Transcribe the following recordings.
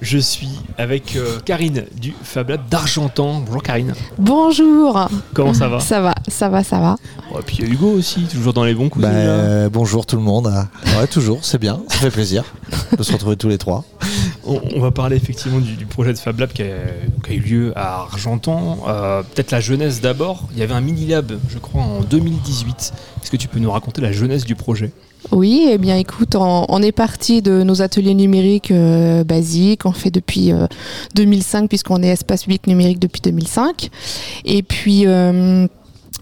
Je suis avec euh, Karine du Fab Lab d'Argentan. Bonjour Karine. Bonjour. Comment ça va Ça va, ça va, ça va. Et puis il y a Hugo aussi, toujours dans les bons coups. Bah, euh, bonjour tout le monde. Ouais, toujours, c'est bien, ça fait plaisir de se retrouver tous les trois. On, va parler effectivement du, projet de Fab Lab qui a, eu lieu à Argentan. Euh, peut-être la jeunesse d'abord. Il y avait un mini lab, je crois, en 2018. Est-ce que tu peux nous raconter la jeunesse du projet? Oui, eh bien écoute, on, est parti de nos ateliers numériques euh, basiques, on fait depuis 2005 euh, puisqu'on est espace public numérique depuis 2005. Et puis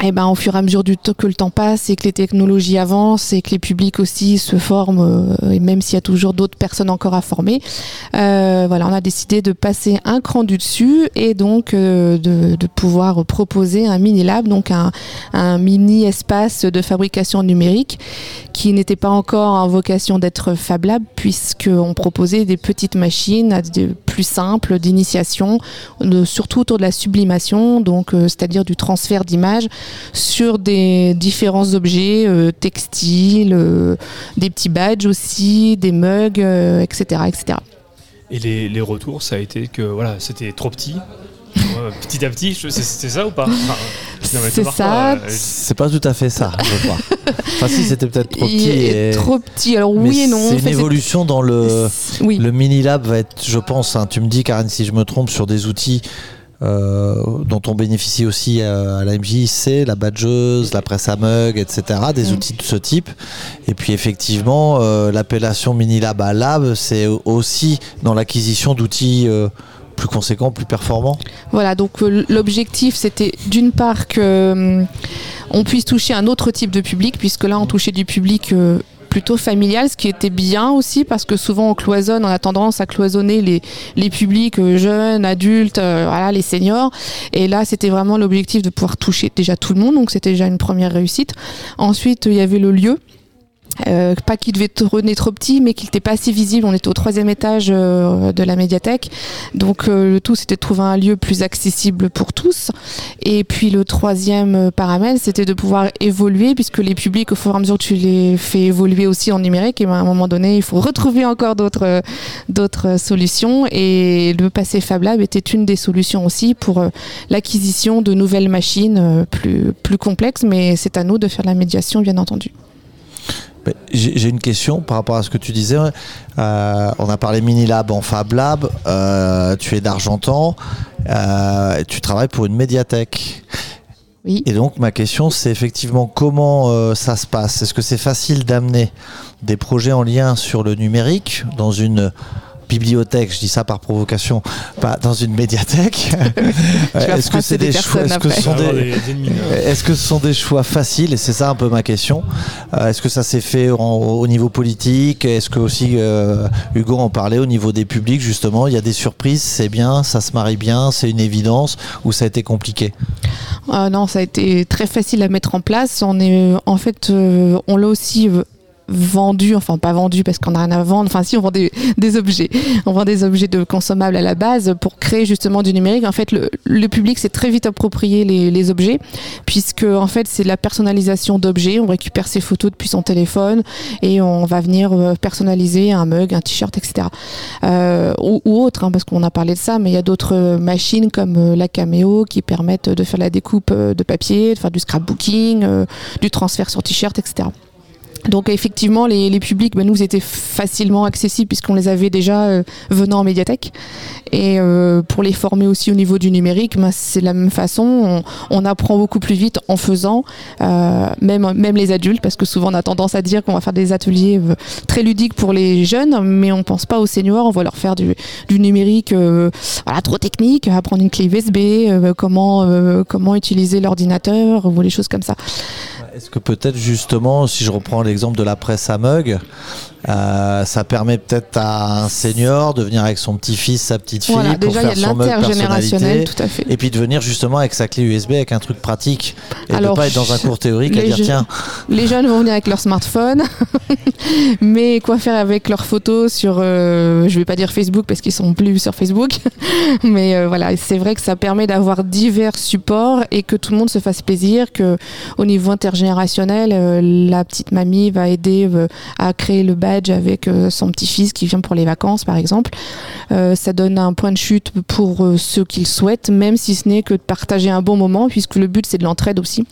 eh ben, au fur et à mesure du temps que le temps passe et que les technologies avancent et que les publics aussi se forment, euh, et même s'il y a toujours d'autres personnes encore à former, euh, voilà, on a décidé de passer un cran du dessus et donc euh, de, pouvoir proposer un mini lab, donc un, un mini espace de fabrication numérique qui n'était pas encore en vocation d'être Fab Lab puisqu'on proposait des petites machines plus d'initiation, surtout autour de la sublimation, donc c'est-à-dire du transfert d'images sur des différents objets euh, textiles, euh, des petits badges aussi, des mugs, etc., euh, etc. Et les, retours, ça a été que voilà, c'était trop petit. petit à petit, c'est ça ou pas? C'est ça. c'est pas tout à fait ça, je crois. enfin, si, c'était peut-être trop petit. Trop petit, alors oui et non. C'est une évolution dans le. Le mini lab va être, je pense, hein, tu me dis, Karine, si je me trompe, sur des outils euh, dont on bénéficie aussi à, la MJC, la badgeuse, la presse à mug, etc. Des mm. outils de ce type. Et puis effectivement, euh, l'appellation Mini Lab à Lab, c'est aussi dans l'acquisition d'outils euh, plus conséquents, plus performants. Voilà, donc l'objectif c'était d'une part que on puisse toucher un autre type de public, puisque là on touchait du public plutôt familial, ce qui était bien aussi parce que souvent on cloisonne, on a tendance à cloisonner les, publics euh, jeunes, adultes, euh, les seniors. Et là, c'était vraiment l'objectif de pouvoir toucher déjà tout le monde, donc c'était déjà une première réussite. Ensuite, il y avait le lieu. Euh, pas qu'il devait tourner trop petit, mais qu'il n'était pas assez visible. On était au troisième étage euh, de la médiathèque. Donc euh, le tout, c'était de trouver un lieu plus accessible pour tous. Et puis le troisième paramètre, c'était de pouvoir évoluer, puisque les publics, au fur et à mesure tu les fais évoluer aussi en numérique, et ben, à un moment donné, il faut retrouver encore d'autres d'autres solutions. Et le passé Fab Lab était une des solutions aussi pour l'acquisition de nouvelles machines plus, plus complexes. Mais c'est à nous de faire la médiation, bien entendu. J'ai une question par rapport à ce que tu disais. Euh, on a parlé Mini Lab en Fab Lab. Euh, tu es d'Argentan. Euh, tu travailles pour une médiathèque. Oui. Et donc ma question c'est effectivement comment ça se passe? Est-ce que c'est facile d'amener des projets en lien sur le numérique dans une bibliothèque, je dis ça par provocation, pas dans une médiathèque. est-ce que c'est des, choix Est-ce que, ce sont des, est-ce que ce sont des choix faciles Et c'est ça un peu ma question. Euh, est-ce que ça s'est fait au niveau politique? Est-ce que aussi euh, Hugo en parlait au niveau des publics justement? Il y a des surprises, c'est bien, ça se marie bien, c'est une évidence ou ça a été compliqué? Non, ça a été très facile à mettre en place. On est en fait, euh, on l'a aussi vendu, enfin pas vendu parce qu'on a rien à vendre, enfin si on vend des, objets, on vend des objets de consommables à la base pour créer justement du numérique. En fait, le, public s'est très vite approprié les, objets puisque en fait c'est la personnalisation d'objets. On récupère ses photos depuis son téléphone et on va venir euh, personnaliser un mug, un t-shirt, etc. Euh, ou, ou, autre, hein, parce qu'on a parlé de ça, mais il y a d'autres machines comme euh, la Cameo qui permettent de faire la découpe euh, de papier, de faire du scrapbooking, du transfert sur t-shirt, etc. Donc effectivement, les, les publics ben, nous étaient facilement accessibles puisqu'on les avait déjà euh, venant en médiathèque. Et euh, pour les former aussi au niveau du numérique, ben, c'est la même façon. On, apprend beaucoup plus vite en faisant, euh, même, même les adultes, parce que souvent on a tendance à dire qu'on va faire des ateliers très ludiques pour les jeunes, mais on pense pas aux seniors. On va leur faire du, numérique, voilà, trop technique, apprendre une clé USB, comment comment utiliser l'ordinateur ou les choses comme ça. Est-ce que peut-être justement, si je reprends l'exemple de la presse à mug, euh, ça permet peut-être à un senior de venir avec son petit-fils, sa petite-fille pour faire son mug personnalité, tout à fait. et puis de venir justement avec sa clé USB avec un truc pratique et de pas être dans un cours théorique à dire tiens. Les jeunes vont venir avec leur smartphone, mais quoi faire avec leurs photos sur, euh, je vais pas dire Facebook parce qu'ils sont plus sur Facebook, mais euh, voilà, c'est vrai que ça permet d'avoir divers supports et que tout le monde se fasse plaisir, que au niveau intergénérationnel, la petite mamie va aider à créer le badge avec son petit-fils qui vient pour les vacances, par exemple. ça donne un point de chute pour ceux qui le souhaitent, même si ce n'est que de partager un bon moment, puisque le but c'est de l'entraide aussi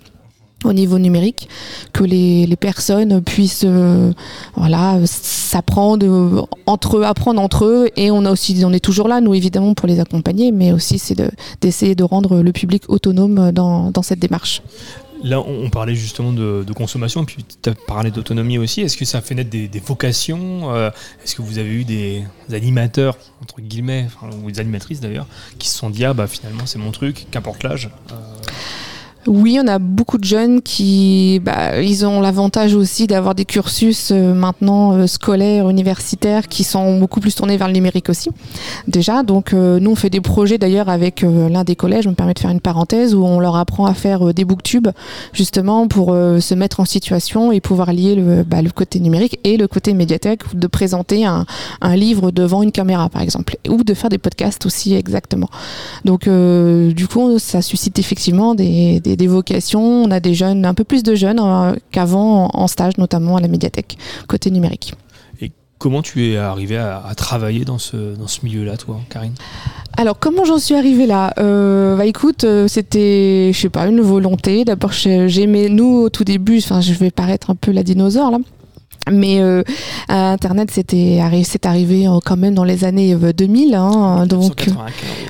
au niveau numérique, que les, personnes puissent euh, voilà s'apprendre euh, entre eux, apprendre entre eux, et on a aussi on est toujours là nous évidemment pour les accompagner, mais aussi c'est d'essayer de, rendre le public autonome dans, cette démarche. Là, on parlait justement de, consommation, puis tu as parlé d'autonomie aussi. Est-ce que ça fait naître des, vocations euh, Est-ce que vous avez eu des animateurs, entre guillemets, ou des animatrices d'ailleurs, qui se sont dit Ah, bah finalement, c'est mon truc, qu'importe l'âge oui, on a beaucoup de jeunes qui, bah, ils ont l'avantage aussi d'avoir des cursus euh, maintenant euh, scolaires, universitaires, qui sont beaucoup plus tournés vers le numérique aussi. Déjà, donc euh, nous on fait des projets d'ailleurs avec l'un des collèges. Je me permets de faire une parenthèse où on leur apprend à faire des booktubes justement pour se mettre en situation et pouvoir lier le, bah, le, côté numérique et le côté médiathèque, de présenter un, un, livre devant une caméra par exemple, ou de faire des podcasts aussi exactement. Donc du coup, ça suscite effectivement des, des des vocations. On a des jeunes, un peu plus de jeunes euh, qu'avant en, stage, notamment à la médiathèque, côté numérique. Et comment tu es arrivé à, travailler dans ce, dans ce milieu-là, toi, Karine? Alors comment j'en suis arrivée là? Euh, Bah écoute, euh, c'était, je sais pas, une volonté. D'abord, j'aimais nous au tout début. Enfin, je vais paraître un peu la dinosaure là. Mais euh, Internet, c'était c'est arrivé euh, quand même dans les années 2000. Euh, hein, donc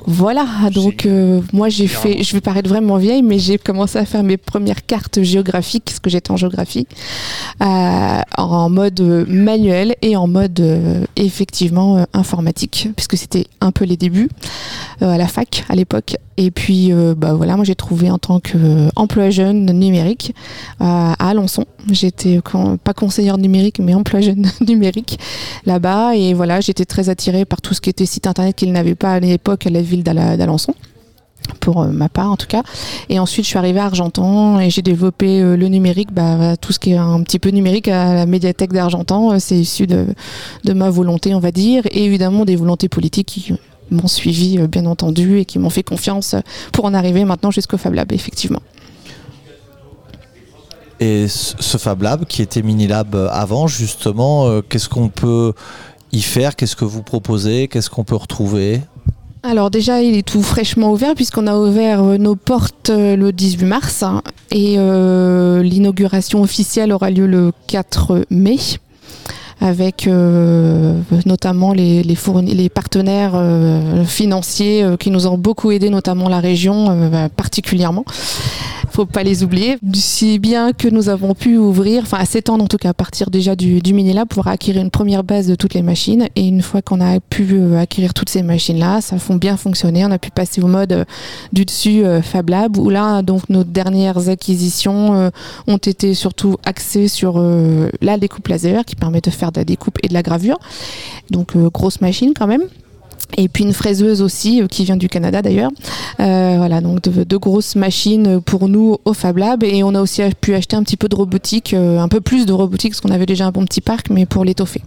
voilà. Donc euh, moi, j'ai fait, je vais paraître vraiment vieille, mais j'ai commencé à faire mes premières cartes géographiques, parce que j'étais en géographie, en mode manuel et en mode effectivement informatique, puisque c'était un peu les débuts à la fac à l'époque. Et puis, bah voilà, moi j'ai trouvé en tant qu'emploi jeune numérique à Alençon. J'étais pas conseillère numérique mais emploi jeune numérique là-bas. Et voilà, j'étais très attirée par tout ce qui était site internet qu'il n'avait pas à l'époque à la ville d'Alençon pour euh, ma part en tout cas. Et ensuite, je suis arrivée à Argentan et j'ai développé euh, le numérique, bah, tout ce qui est un petit peu numérique à la médiathèque d'Argentan. Euh, c'est issu de, de, ma volonté, on va dire, et évidemment des volontés politiques qui m'ont suivi, bien entendu, et qui m'ont fait confiance pour en arriver maintenant jusqu'au Fab Lab, effectivement. Et ce Fab Lab qui était Minilab euh, avant, justement, euh, qu'est-ce qu'on peut y faire? Qu'est-ce que vous proposez? Qu'est-ce qu'on peut retrouver? Alors déjà, il est tout fraîchement ouvert puisqu'on a ouvert euh, nos portes le 18 mars hein, et l'inauguration officielle aura lieu le 4 mai avec notamment les, les, les partenaires financiers qui nous ont beaucoup aidés, notamment la région particulièrement faut pas les oublier. Si bien que nous avons pu ouvrir, enfin à s'étendre en tout cas à partir déjà du, du mini-lab pour acquérir une première base de toutes les machines. Et une fois qu'on a pu euh, acquérir toutes ces machines-là, ça font bien fonctionner. On a pu passer au mode euh, du dessus euh, Fab Lab où là, donc nos dernières acquisitions ont été surtout axées sur la découpe laser qui permet de faire de la découpe et de la gravure. Donc grosse machine quand même et puis une fraiseuse aussi euh, qui vient du Canada d'ailleurs. Euh, voilà, donc de, grosses machines pour nous au Fab Lab et on a aussi pu acheter un petit peu de robotique, euh, un peu plus de robotique parce qu'on avait déjà un bon petit parc, mais pour l'étoffer.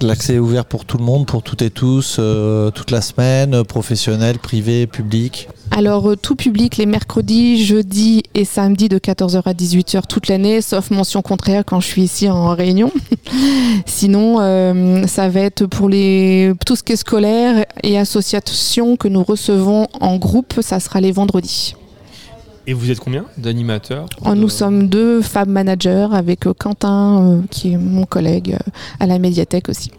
L'accès est ouvert pour tout le monde, pour toutes et tous, euh, toute la semaine, professionnel, privé, public Alors, euh, tout public les mercredis, jeudis et samedis de 14h à 18h toute l'année, sauf mention contraire quand je suis ici en réunion. Sinon, euh, ça va être pour les, tout ce qui est scolaire et associations que nous recevons en groupe, ça sera les vendredis. Et vous êtes combien d'animateurs oh, Nous sommes deux femmes managers avec euh, Quentin, euh, qui est mon collègue euh, à la médiathèque aussi.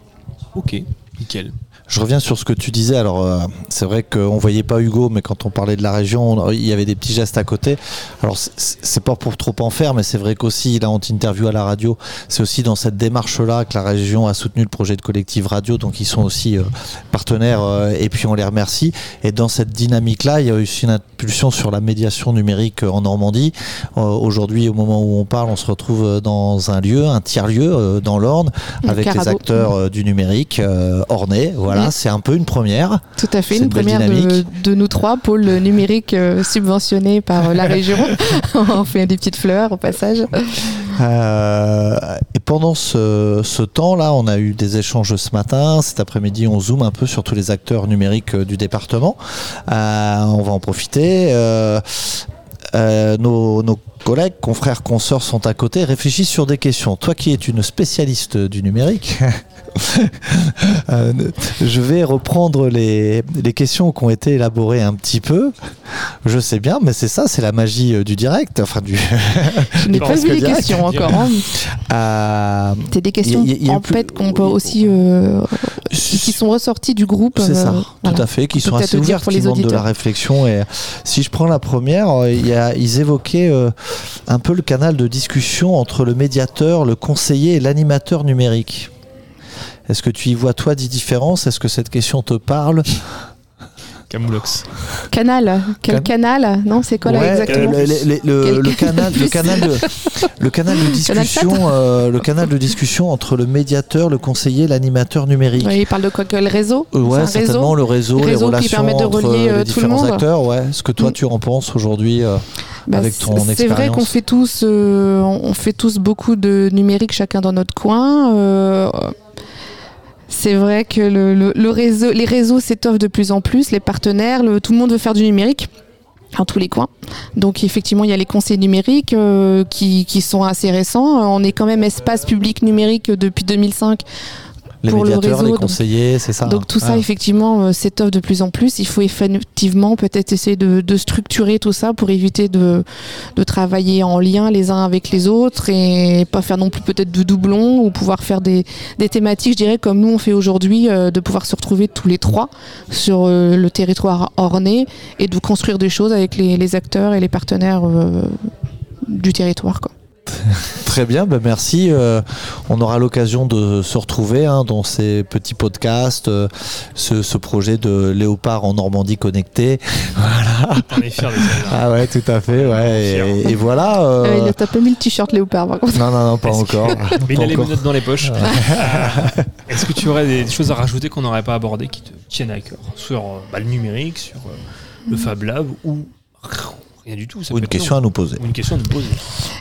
Ok, nickel. Je reviens sur ce que tu disais. Alors, euh, c'est vrai qu'on voyait pas Hugo, mais quand on parlait de la région, il y avait des petits gestes à côté. Alors, c'est pas pour trop en faire, mais c'est vrai qu'aussi, là, on t'interview à la radio. C'est aussi dans cette démarche-là que la région a soutenu le projet de collectif radio. Donc, ils sont aussi euh, partenaires euh, et puis on les remercie. Et dans cette dynamique-là, il y a aussi une impulsion sur la médiation numérique en Normandie. Aujourd'hui, au moment où on parle, on se retrouve dans un lieu, un tiers-lieu dans l'Orne, avec les acteurs du numérique. Voilà c'est un peu une première. Tout à fait, une première de, nous trois, pôle numérique euh, subventionné par euh, la région. On fait des petites fleurs au passage. Euh, et pendant ce, temps-là, on a eu des échanges ce matin. Cet après-midi, on zoome un peu sur tous les acteurs numériques du département. on va en profiter. euh, nos, collègues, confrères, consoeurs sont à côté, réfléchissent sur des questions. Toi qui es une spécialiste du numérique, euh, je vais reprendre les, questions qui ont été élaborées un petit peu. Je sais bien, mais c'est ça, c'est la magie euh, du direct. Enfin, du je n'ai pas vu les questions encore. Hein. c'est des questions en fait qu'on peut aussi qui sont ressorties du groupe. C'est ça, tout à fait, qui sont assez ouvertes, pour les de la réflexion. Et si je prends la première, il y a, ils évoquaient euh, un peu le canal de discussion entre le médiateur, le conseiller et l'animateur numérique. Est-ce que tu y vois toi des différences? Est-ce que cette question te parle? Camoulox. Canal. Quel canal? Non, c'est quoi là exactement? le, canal, le canal de, le canal de discussion, euh, le canal de discussion entre le médiateur, le conseiller, l'animateur numérique. il parle de quoi que le réseau? Euh, Ouais, certainement le réseau, les relations qui permet de relier euh, les différents acteurs. Ouais. Ce que toi mm. tu en penses aujourd'hui bah, avec ton expérience. C'est vrai qu'on fait tous, on fait tous beaucoup de numérique chacun dans notre coin c'est vrai que le, réseau, les réseaux s'étoffent de plus en plus, les partenaires, tout le monde veut faire du numérique en tous les coins. Donc effectivement, il y a les conseils numériques euh, qui, qui, sont assez récents. On est quand même espace public numérique depuis 2005 les médiateurs, les conseillers, c'est ça. Donc tout ça, effectivement, euh, s'étoffe de plus en plus. Il faut effectivement peut-être essayer de, structurer tout ça pour éviter de, travailler en lien les uns avec les autres et pas faire non plus peut-être de doublons ou pouvoir faire des, thématiques, je dirais, comme nous on fait aujourd'hui, euh, de pouvoir se retrouver tous les trois sur euh, le territoire orné et de construire des choses avec les, les acteurs et les partenaires du territoire. Quoi. Très bien, ben merci. Euh, on aura l'occasion de se retrouver hein, dans ces petits podcasts, euh, ce, projet de Léopard en Normandie connecté. Voilà. On est fiers de ça. Ah ouais, tout à fait. Ouais. Et, voilà. Euh, il a tapé mis le t-shirt Léopard par contre. Non, non, non, pas encore. Mais il a les menottes dans les poches. Est-ce que tu aurais des choses à rajouter qu'on n'aurait pas abordées qui te tiennent à cœur sur bah, le numérique, sur le Fab Lab ou Rien du tout. ou une question à nous poser. une question à nous poser.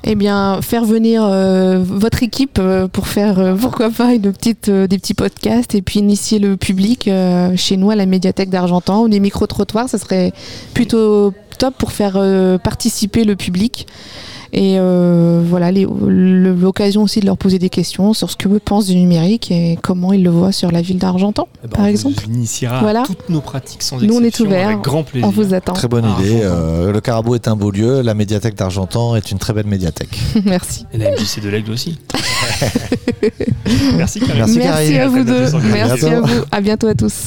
Eh bien, faire venir euh, votre équipe euh, pour faire, euh, pourquoi pas, une petite, des petits podcasts et puis initier le public chez nous à la médiathèque d'Argentan ou des micro-trottoirs, ça serait plutôt top pour faire participer le public. Et euh, voilà, l'occasion aussi de leur poser des questions sur ce que eux pensent du numérique et comment ils le voient sur la ville d'Argentan, eh ben, par exemple. On initiera voilà. toutes nos pratiques sans Nous, on est ouvert. Avec grand plaisir. On vous attend. Très bonne idée. Euh, le Carabo est un beau lieu. La médiathèque d'Argentan est une très belle médiathèque. Merci. Et la MJC de l'Aigle aussi. Merci, Merci, Merci à vous deux. Merci à vous. À bientôt à tous.